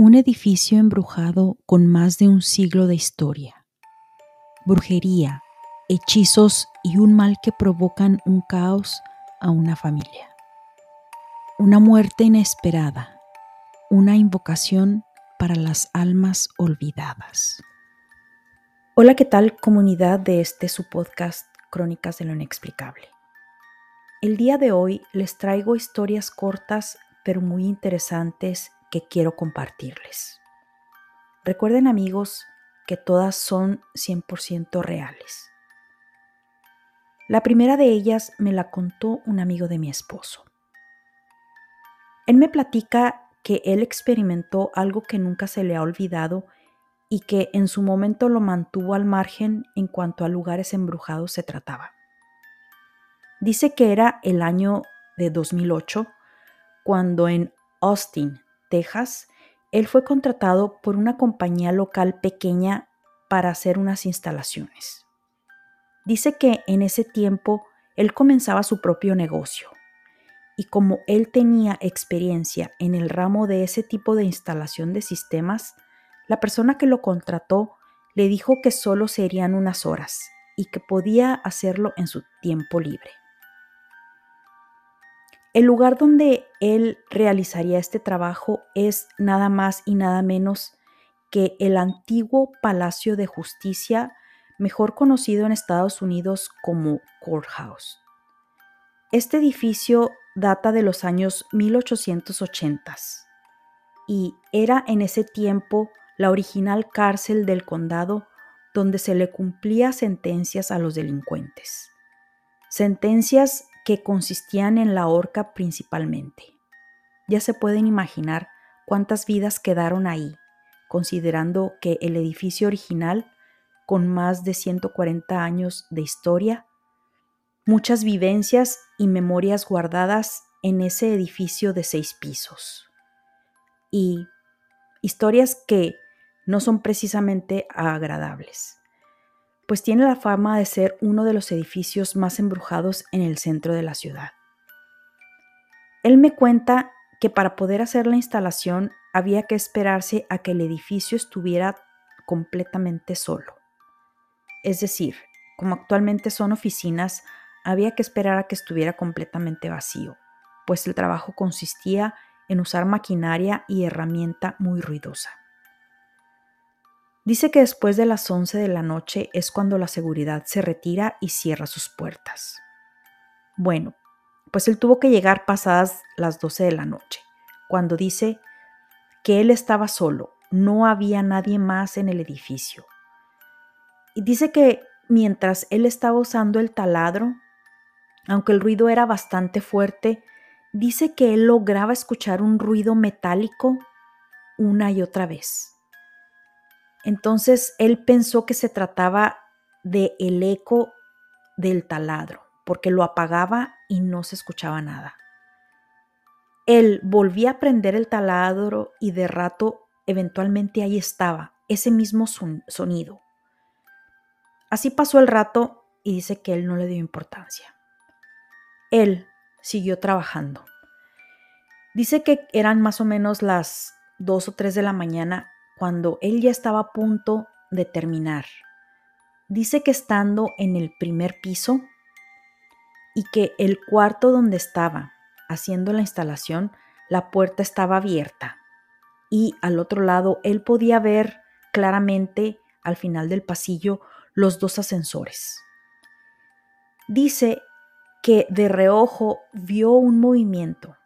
un edificio embrujado con más de un siglo de historia. Brujería, hechizos y un mal que provocan un caos a una familia. Una muerte inesperada, una invocación para las almas olvidadas. Hola, ¿qué tal comunidad de este su podcast Crónicas de lo Inexplicable? El día de hoy les traigo historias cortas pero muy interesantes que quiero compartirles. Recuerden amigos que todas son 100% reales. La primera de ellas me la contó un amigo de mi esposo. Él me platica que él experimentó algo que nunca se le ha olvidado y que en su momento lo mantuvo al margen en cuanto a lugares embrujados se trataba. Dice que era el año de 2008 cuando en Austin, Texas, él fue contratado por una compañía local pequeña para hacer unas instalaciones. Dice que en ese tiempo él comenzaba su propio negocio y como él tenía experiencia en el ramo de ese tipo de instalación de sistemas, la persona que lo contrató le dijo que solo serían unas horas y que podía hacerlo en su tiempo libre. El lugar donde él realizaría este trabajo es nada más y nada menos que el antiguo Palacio de Justicia, mejor conocido en Estados Unidos como Courthouse. Este edificio data de los años 1880 y era en ese tiempo la original cárcel del condado donde se le cumplía sentencias a los delincuentes. Sentencias que consistían en la horca principalmente. Ya se pueden imaginar cuántas vidas quedaron ahí, considerando que el edificio original, con más de 140 años de historia, muchas vivencias y memorias guardadas en ese edificio de seis pisos. Y historias que no son precisamente agradables pues tiene la fama de ser uno de los edificios más embrujados en el centro de la ciudad. Él me cuenta que para poder hacer la instalación había que esperarse a que el edificio estuviera completamente solo. Es decir, como actualmente son oficinas, había que esperar a que estuviera completamente vacío, pues el trabajo consistía en usar maquinaria y herramienta muy ruidosa. Dice que después de las 11 de la noche es cuando la seguridad se retira y cierra sus puertas. Bueno, pues él tuvo que llegar pasadas las 12 de la noche, cuando dice que él estaba solo, no había nadie más en el edificio. Y dice que mientras él estaba usando el taladro, aunque el ruido era bastante fuerte, dice que él lograba escuchar un ruido metálico una y otra vez. Entonces él pensó que se trataba de el eco del taladro, porque lo apagaba y no se escuchaba nada. Él volvía a prender el taladro y de rato eventualmente ahí estaba, ese mismo sonido. Así pasó el rato y dice que él no le dio importancia. Él siguió trabajando. Dice que eran más o menos las dos o tres de la mañana cuando él ya estaba a punto de terminar. Dice que estando en el primer piso y que el cuarto donde estaba haciendo la instalación, la puerta estaba abierta y al otro lado él podía ver claramente al final del pasillo los dos ascensores. Dice que de reojo vio un movimiento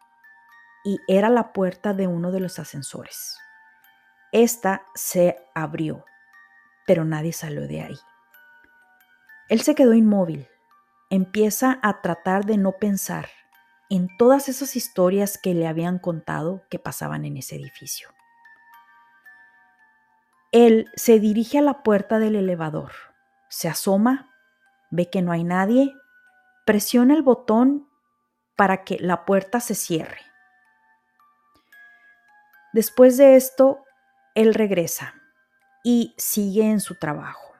y era la puerta de uno de los ascensores. Esta se abrió, pero nadie salió de ahí. Él se quedó inmóvil. Empieza a tratar de no pensar en todas esas historias que le habían contado que pasaban en ese edificio. Él se dirige a la puerta del elevador, se asoma, ve que no hay nadie, presiona el botón para que la puerta se cierre. Después de esto, él regresa y sigue en su trabajo.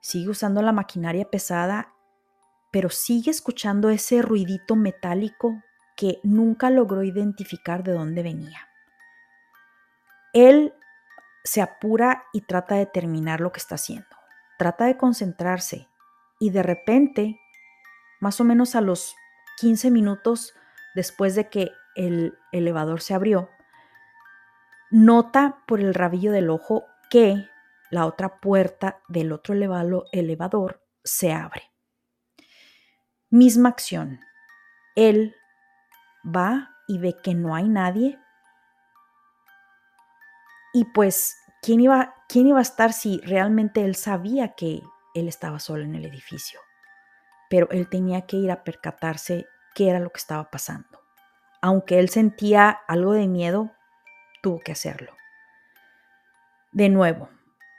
Sigue usando la maquinaria pesada, pero sigue escuchando ese ruidito metálico que nunca logró identificar de dónde venía. Él se apura y trata de terminar lo que está haciendo. Trata de concentrarse y de repente, más o menos a los 15 minutos después de que el elevador se abrió, nota por el rabillo del ojo que la otra puerta del otro elevador se abre. Misma acción. Él va y ve que no hay nadie. Y pues, ¿quién iba, ¿quién iba a estar si realmente él sabía que él estaba solo en el edificio? Pero él tenía que ir a percatarse qué era lo que estaba pasando. Aunque él sentía algo de miedo, tuvo que hacerlo. De nuevo,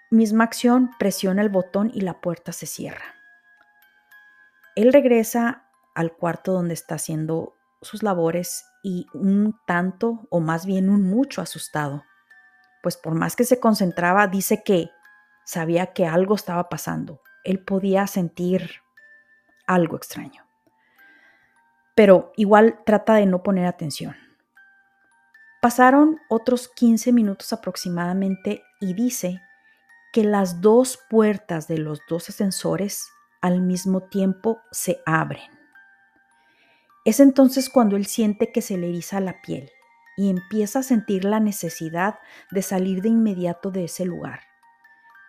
misma acción, presiona el botón y la puerta se cierra. Él regresa al cuarto donde está haciendo sus labores y un tanto o más bien un mucho asustado, pues por más que se concentraba, dice que sabía que algo estaba pasando. Él podía sentir algo extraño. Pero igual trata de no poner atención. Pasaron otros 15 minutos aproximadamente y dice que las dos puertas de los dos ascensores al mismo tiempo se abren. Es entonces cuando él siente que se le eriza la piel y empieza a sentir la necesidad de salir de inmediato de ese lugar.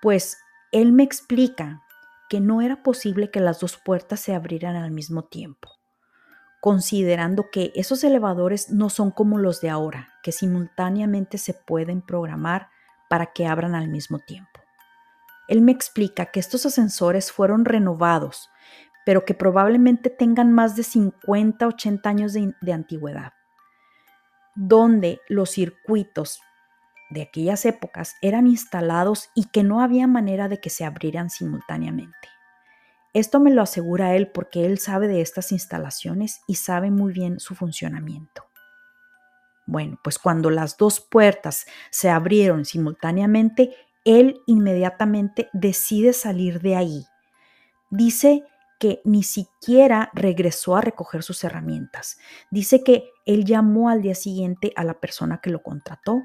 Pues él me explica que no era posible que las dos puertas se abrieran al mismo tiempo, considerando que esos elevadores no son como los de ahora, que simultáneamente se pueden programar para que abran al mismo tiempo. Él me explica que estos ascensores fueron renovados, pero que probablemente tengan más de 50, 80 años de, de antigüedad, donde los circuitos de aquellas épocas eran instalados y que no había manera de que se abrieran simultáneamente. Esto me lo asegura él porque él sabe de estas instalaciones y sabe muy bien su funcionamiento. Bueno, pues cuando las dos puertas se abrieron simultáneamente, él inmediatamente decide salir de ahí. Dice que ni siquiera regresó a recoger sus herramientas. Dice que él llamó al día siguiente a la persona que lo contrató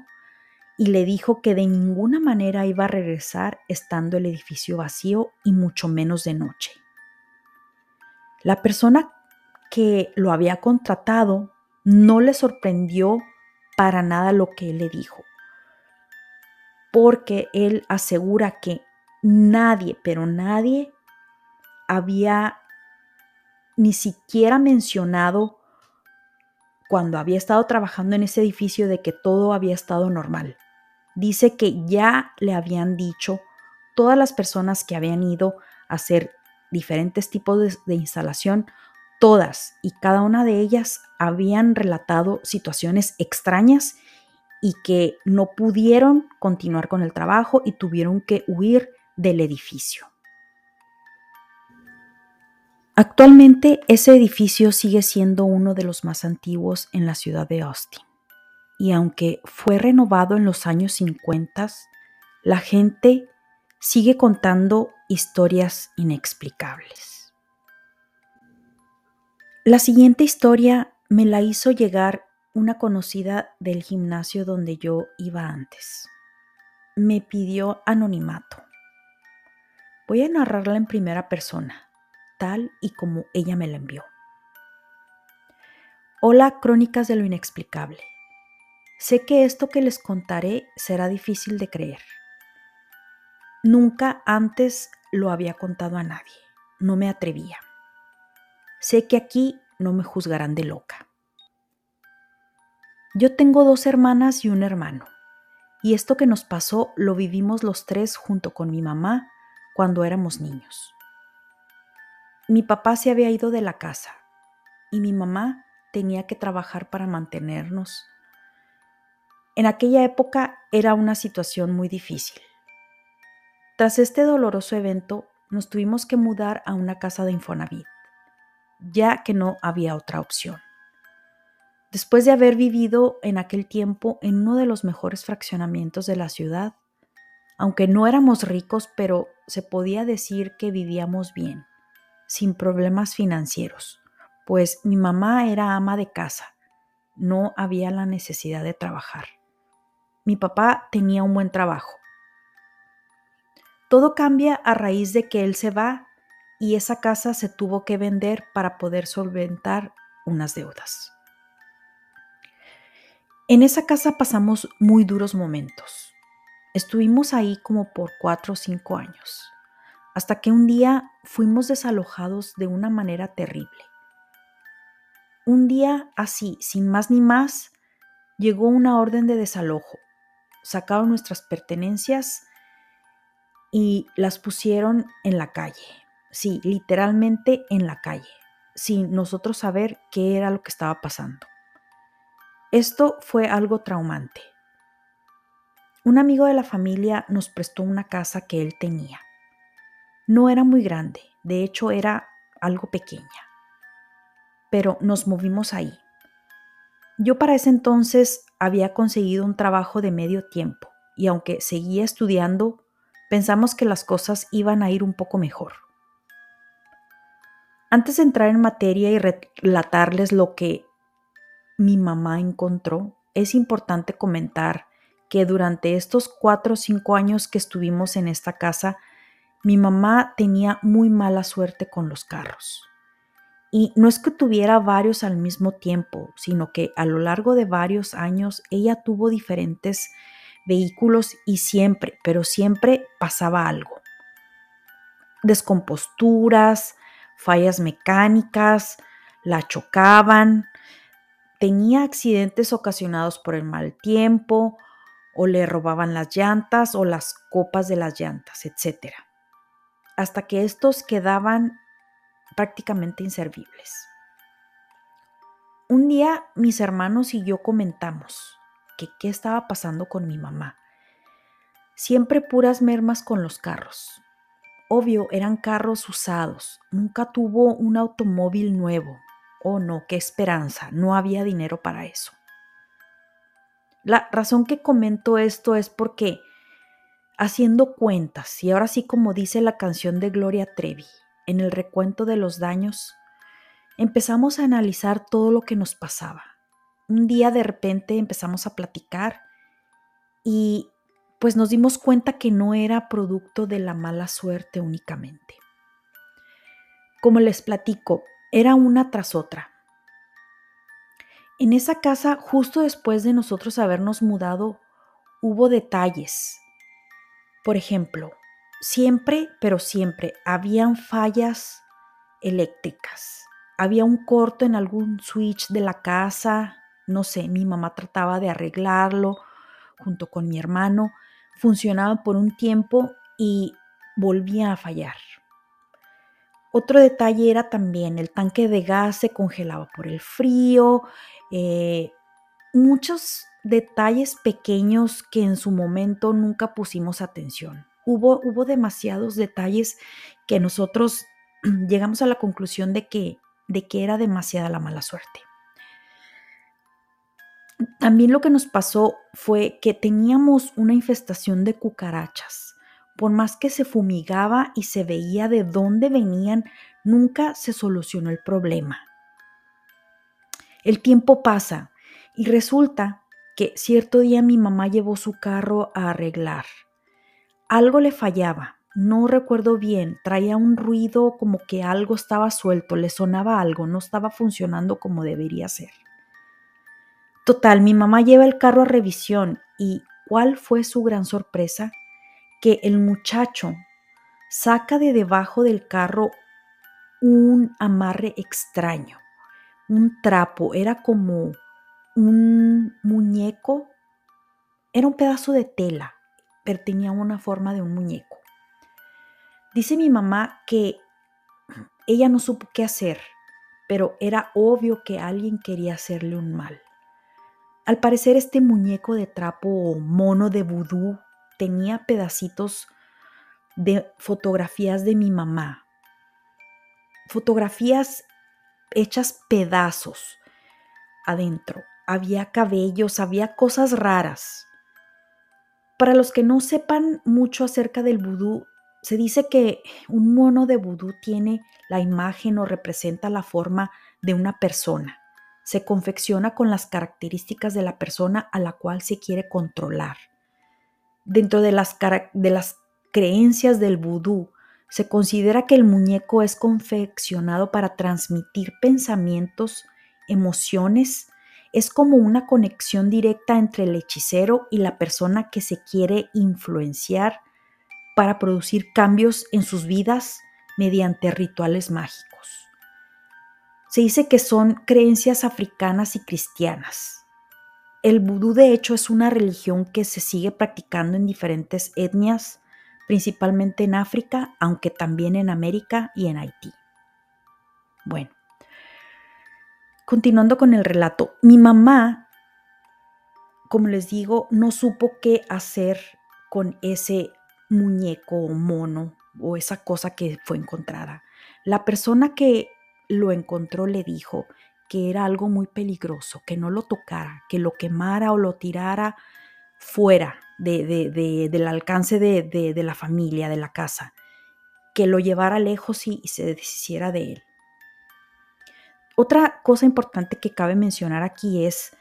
y le dijo que de ninguna manera iba a regresar estando el edificio vacío y mucho menos de noche. La persona que lo había contratado no le sorprendió para nada lo que él le dijo porque él asegura que nadie, pero nadie había ni siquiera mencionado cuando había estado trabajando en ese edificio de que todo había estado normal. Dice que ya le habían dicho todas las personas que habían ido a hacer diferentes tipos de, instalación, todas y cada una de ellas habían relatado situaciones extrañas y que no pudieron continuar con el trabajo y tuvieron que huir del edificio. Actualmente ese edificio sigue siendo uno de los más antiguos en la ciudad de Austin y aunque fue renovado en los años 50, la gente sigue contando historias inexplicables. La siguiente historia me la hizo llegar una conocida del gimnasio donde yo iba antes. Me pidió anonimato. Voy a narrarla en primera persona, tal y como ella me la envió. Hola, crónicas de lo inexplicable. Sé que esto que les contaré será difícil de creer. Nunca antes lo había contado a nadie. No me atrevía. Sé que aquí no me juzgarán de loca. Yo tengo dos hermanas y un hermano, y esto que nos pasó lo vivimos los tres junto con mi mamá cuando éramos niños. Mi papá se había ido de la casa y mi mamá tenía que trabajar para mantenernos. En aquella época era una situación muy difícil. Tras este doloroso evento, nos tuvimos que mudar a una casa de Infonavit, ya que no había otra opción. Después de haber vivido en aquel tiempo en uno de los mejores fraccionamientos de la ciudad, aunque no éramos ricos, pero se podía decir que vivíamos bien, sin problemas financieros, pues mi mamá era ama de casa, no había la necesidad de trabajar. mi papá tenía un buen trabajo. Todo cambia a raíz de que él se va y esa casa se tuvo que vender para poder solventar unas deudas. En esa casa pasamos muy duros momentos. Estuvimos ahí como por cuatro o cinco años, hasta que un día fuimos desalojados de una manera terrible. Un día así, sin más ni más, llegó una orden de desalojo. Sacaron nuestras pertenencias y las pusieron en la calle. Sí, literalmente en la calle, sin nosotros saber qué era lo que estaba pasando. Esto fue algo traumante. Un amigo de la familia nos prestó una casa que él tenía. No era muy grande, de hecho era algo pequeña, pero nos movimos ahí. Yo para ese entonces había conseguido un trabajo de medio tiempo y aunque seguía estudiando, pensamos que las cosas iban a ir un poco mejor. Antes de entrar en materia y relatarles lo que mi mamá encontró, es importante comentar que durante estos cuatro o cinco años que estuvimos en esta casa, mi mamá tenía muy mala suerte con los carros. Y no es que tuviera varios al mismo tiempo, sino que a lo largo de varios años ella tuvo diferentes vehículos y siempre, pero siempre pasaba algo. Descomposturas, fallas mecánicas, la chocaban, tenía accidentes ocasionados por el mal tiempo, o le robaban las llantas o las copas de las llantas, etc. Hasta que estos quedaban prácticamente inservibles. Un día mis hermanos y yo comentamos que qué estaba pasando con mi mamá. Siempre puras mermas con los carros. Obvio, eran carros usados. Nunca tuvo un automóvil nuevo. Oh no, qué esperanza. No había dinero para eso. La razón que comento esto es porque haciendo cuentas, y ahora sí como dice la canción de Gloria Trevi, en el recuento de los daños, empezamos a analizar todo lo que nos pasaba. Un día de repente empezamos a platicar y pues nos dimos cuenta que no era producto de la mala suerte únicamente. Como les platico, era una tras otra. En esa casa, justo después de nosotros habernos mudado, hubo detalles. Por ejemplo, siempre, pero siempre, habían fallas eléctricas. Había un corto en algún switch de la casa, no sé, mi mamá trataba de arreglarlo junto con mi hermano, funcionaba por un tiempo y volvía a fallar. Otro detalle era también el tanque de gas se congelaba por el frío, eh, muchos detalles pequeños que en su momento nunca pusimos atención. Hubo, hubo demasiados detalles que nosotros llegamos a la conclusión de que, de que era demasiada la mala suerte. También lo que nos pasó fue que teníamos una infestación de cucarachas. Por más que se fumigaba y se veía de dónde venían, nunca se solucionó el problema. El tiempo pasa y resulta que cierto día mi mamá llevó su carro a arreglar. Algo le fallaba, no recuerdo bien, traía un ruido como que algo estaba suelto, le sonaba algo, no estaba funcionando como debería ser. Total, mi mamá lleva el carro a revisión y ¿cuál fue su gran sorpresa? Que el muchacho saca de debajo del carro un amarre extraño, un trapo, era como un muñeco, era un pedazo de tela, pero tenía una forma de un muñeco. Dice mi mamá que ella no supo qué hacer, pero era obvio que alguien quería hacerle un mal. Al parecer este muñeco de trapo o mono de vudú tenía pedacitos de fotografías de mi mamá. Fotografías hechas pedazos adentro. Había cabellos, había cosas raras. Para los que no sepan mucho acerca del vudú, se dice que un mono de vudú tiene la imagen o representa la forma de una persona se confecciona con las características de la persona a la cual se quiere controlar. Dentro de las, creencias del vudú, se considera que el muñeco es confeccionado para transmitir pensamientos, emociones, es como una conexión directa entre el hechicero y la persona que se quiere influenciar para producir cambios en sus vidas mediante rituales mágicos. Se dice que son creencias africanas y cristianas. El vudú de hecho es una religión que se sigue practicando en diferentes etnias, principalmente en África, aunque también en América y en Haití. Bueno, continuando con el relato, mi mamá, como les digo, no supo qué hacer con ese muñeco o mono o esa cosa que fue encontrada. La persona que lo encontró le dijo que era algo muy peligroso, que no lo tocara, que lo quemara o lo tirara fuera de, del alcance de, la familia, de la casa, que lo llevara lejos y, y se deshiciera de él. Otra cosa importante que cabe mencionar aquí es,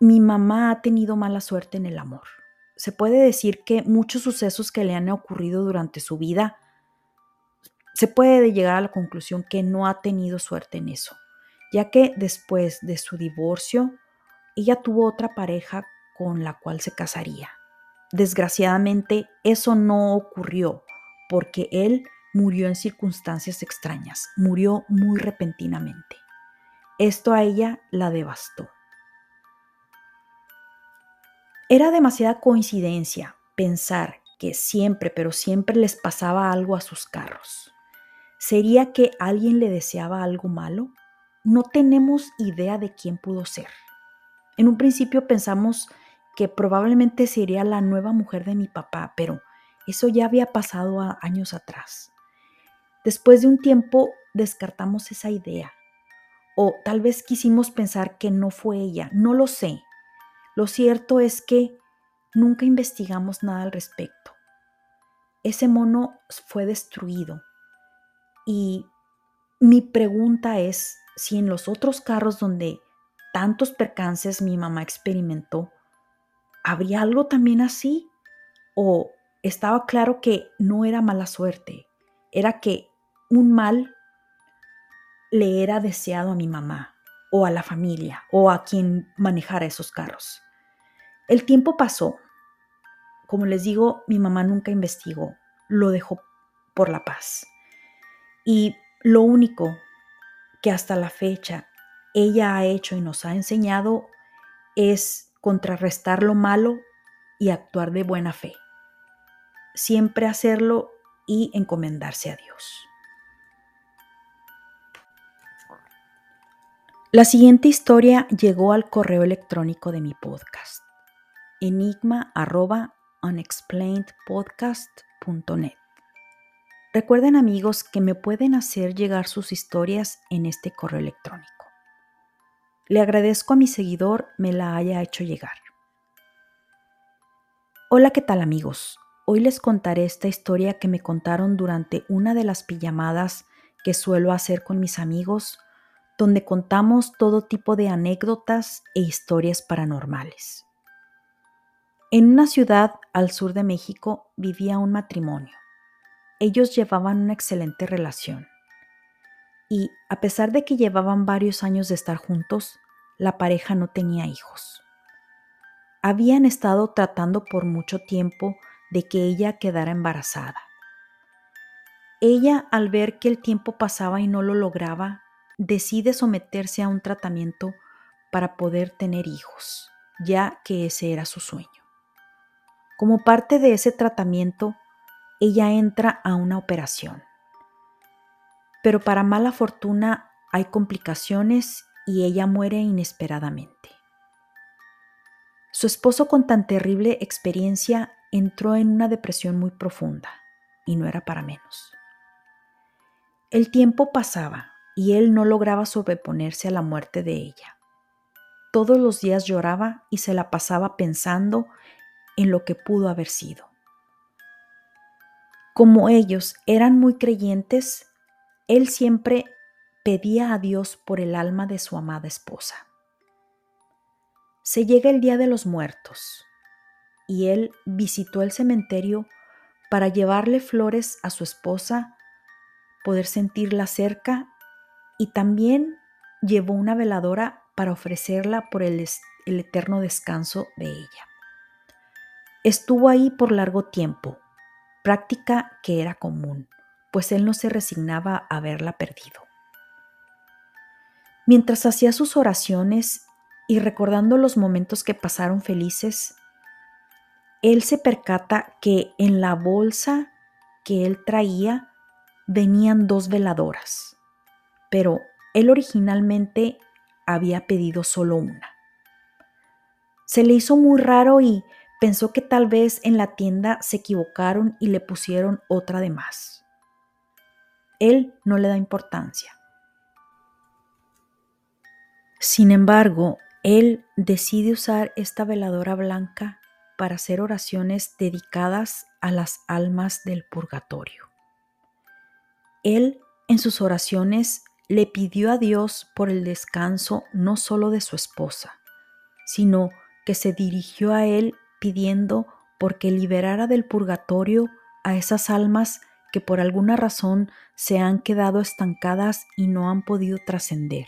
mi mamá ha tenido mala suerte en el amor. Se puede decir que muchos sucesos que le han ocurrido durante su vida se puede llegar a la conclusión que no ha tenido suerte en eso, ya que después de su divorcio, ella tuvo otra pareja con la cual se casaría. Desgraciadamente, eso no ocurrió porque él murió en circunstancias extrañas, murió muy repentinamente. Esto a ella la devastó. Era demasiada coincidencia pensar que siempre, pero siempre les pasaba algo a sus carros. ¿Sería que alguien le deseaba algo malo? No tenemos idea de quién pudo ser. En un principio pensamos que probablemente sería la nueva mujer de mi papá, pero eso ya había pasado años atrás. Después de un tiempo descartamos esa idea. O tal vez quisimos pensar que no fue ella, no lo sé. Lo cierto es que nunca investigamos nada al respecto. Ese mono fue destruido y mi pregunta es si en los otros carros donde tantos percances mi mamá experimentó, ¿habría algo también así? ¿O estaba claro que no era mala suerte? Era que un mal le era deseado a mi mamá o a la familia o a quien manejara esos carros. El tiempo pasó. Como les digo, mi mamá nunca investigó, lo dejó por la paz. Y lo único que hasta la fecha ella ha hecho y nos ha enseñado es contrarrestar lo malo y actuar de buena fe. Siempre hacerlo y encomendarse a Dios. La siguiente historia llegó al correo electrónico de mi podcast, enigma.unexplainedpodcast.net. Recuerden amigos que me pueden hacer llegar sus historias en este correo electrónico. Le agradezco a mi seguidor me la haya hecho llegar. Hola, ¿qué tal amigos? Hoy les contaré esta historia que me contaron durante una de las pijamadas que suelo hacer con mis amigos, donde contamos todo tipo de anécdotas e historias paranormales. En una ciudad al sur de México vivía un matrimonio ellos llevaban una excelente relación. Y a pesar de que llevaban varios años de estar juntos, la pareja no tenía hijos. Habían estado tratando por mucho tiempo de que ella quedara embarazada. Ella, al ver que el tiempo pasaba y no lo lograba, decide someterse a un tratamiento para poder tener hijos, ya que ese era su sueño. Como parte de ese tratamiento, ella entra a una operación. Pero para mala fortuna hay complicaciones y ella muere inesperadamente. Su esposo con tan terrible experiencia entró en una depresión muy profunda y no era para menos. El tiempo pasaba y él no lograba sobreponerse a la muerte de ella. Todos los días lloraba y se la pasaba pensando en lo que pudo haber sido. Como ellos eran muy creyentes, él siempre pedía a Dios por el alma de su amada esposa. Se llega el Día de los Muertos y él visitó el cementerio para llevarle flores a su esposa, poder sentirla cerca y también llevó una veladora para ofrecerla por el, el eterno descanso de ella. Estuvo ahí por largo tiempo, práctica que era común, pues él no se resignaba a haberla perdido. Mientras hacía sus oraciones y recordando los momentos que pasaron felices, él se percata que en la bolsa que él traía venían dos veladoras, pero él originalmente había pedido solo una. Se le hizo muy raro y pensó que tal vez en la tienda se equivocaron y le pusieron otra de más. Él no le da importancia. Sin embargo, él decide usar esta veladora blanca para hacer oraciones dedicadas a las almas del purgatorio. Él en sus oraciones le pidió a Dios por el descanso no solo de su esposa, sino que se dirigió a él pidiendo porque liberara del purgatorio a esas almas que por alguna razón se han quedado estancadas y no han podido trascender.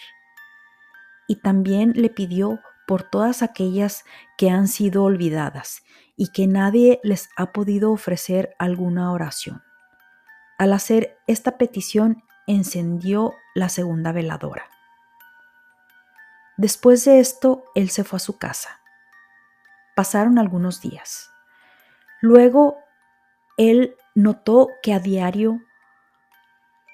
Y también le pidió por todas aquellas que han sido olvidadas y que nadie les ha podido ofrecer alguna oración. Al hacer esta petición, encendió la segunda veladora. Después de esto, él se fue a su casa. Pasaron algunos días. Luego, él notó que a diario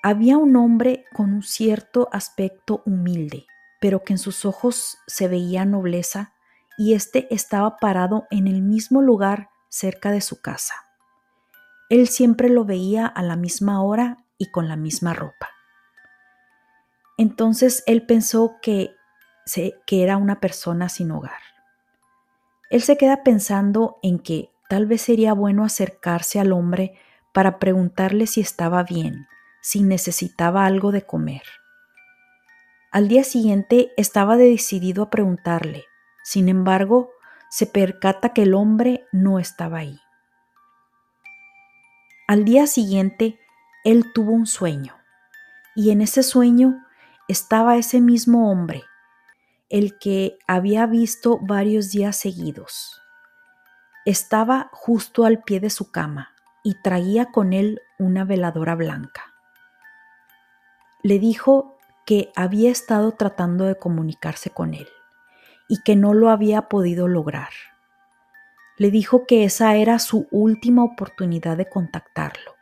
había un hombre con un cierto aspecto humilde, pero que en sus ojos se veía nobleza, y éste estaba parado en el mismo lugar cerca de su casa. Él siempre lo veía a la misma hora y con la misma ropa. Entonces él pensó que, que era una persona sin hogar. Él se queda pensando en que tal vez sería bueno acercarse al hombre para preguntarle si estaba bien, si necesitaba algo de comer. Al día siguiente estaba decidido a preguntarle, sin embargo, se percata que el hombre no estaba ahí. Al día siguiente, él tuvo un sueño, y en ese sueño estaba ese mismo hombre, el que había visto varios días seguidos. Estaba justo al pie de su cama y traía con él una veladora blanca. Le dijo que había estado tratando de comunicarse con él y que no lo había podido lograr. Le dijo que esa era su última oportunidad de contactarlo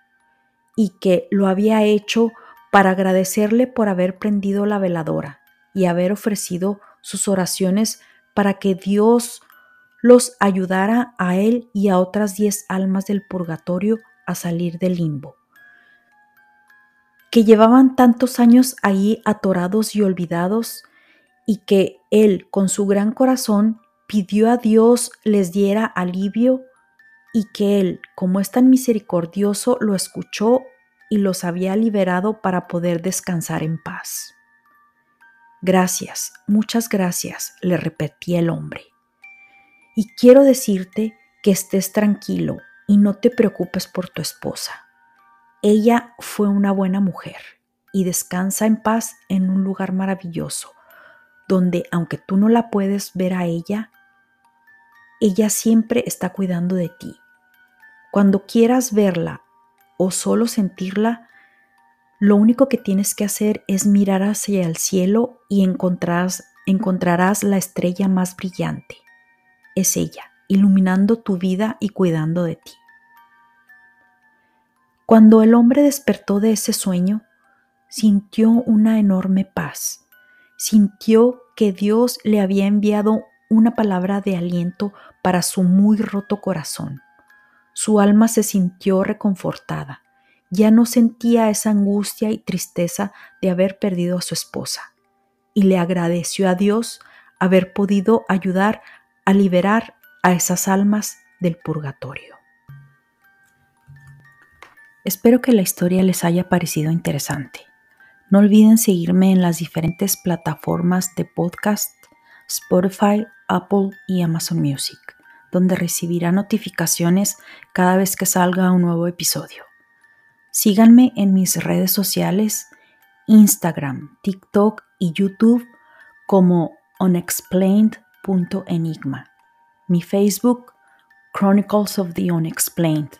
y que lo había hecho para agradecerle por haber prendido la veladora y haber ofrecido sus oraciones para que Dios los ayudara a él y a otras diez almas del purgatorio a salir del limbo, que llevaban tantos años ahí atorados y olvidados y que él con su gran corazón pidió a Dios les diera alivio y que él, como es tan misericordioso, lo escuchó y los había liberado para poder descansar en paz. Gracias, muchas gracias, le repetía el hombre. Y quiero decirte que estés tranquilo y no te preocupes por tu esposa. Ella fue una buena mujer y descansa en paz en un lugar maravilloso, donde aunque tú no la puedes ver a ella, ella siempre está cuidando de ti. Cuando quieras verla o solo sentirla, lo único que tienes que hacer es mirar hacia el cielo y encontrarás, encontrarás la estrella más brillante. Es ella, iluminando tu vida y cuidando de ti. Cuando el hombre despertó de ese sueño, sintió una enorme paz. Sintió que Dios le había enviado una palabra de aliento para su muy roto corazón. Su alma se sintió reconfortada. Ya no sentía esa angustia y tristeza de haber perdido a su esposa. Y le agradeció a Dios haber podido ayudar a liberar a esas almas del purgatorio. Espero que la historia les haya parecido interesante. No olviden seguirme en las diferentes plataformas de podcast, Spotify, Apple y Amazon Music, donde recibirá notificaciones cada vez que salga un nuevo episodio. Síganme en mis redes sociales, Instagram, TikTok y YouTube como unexplained.enigma. Mi Facebook, Chronicles of the Unexplained.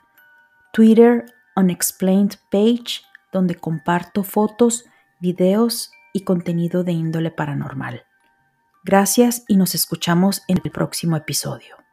Twitter, Unexplained Page, donde comparto fotos, videos y contenido de índole paranormal. Gracias y nos escuchamos en el próximo episodio.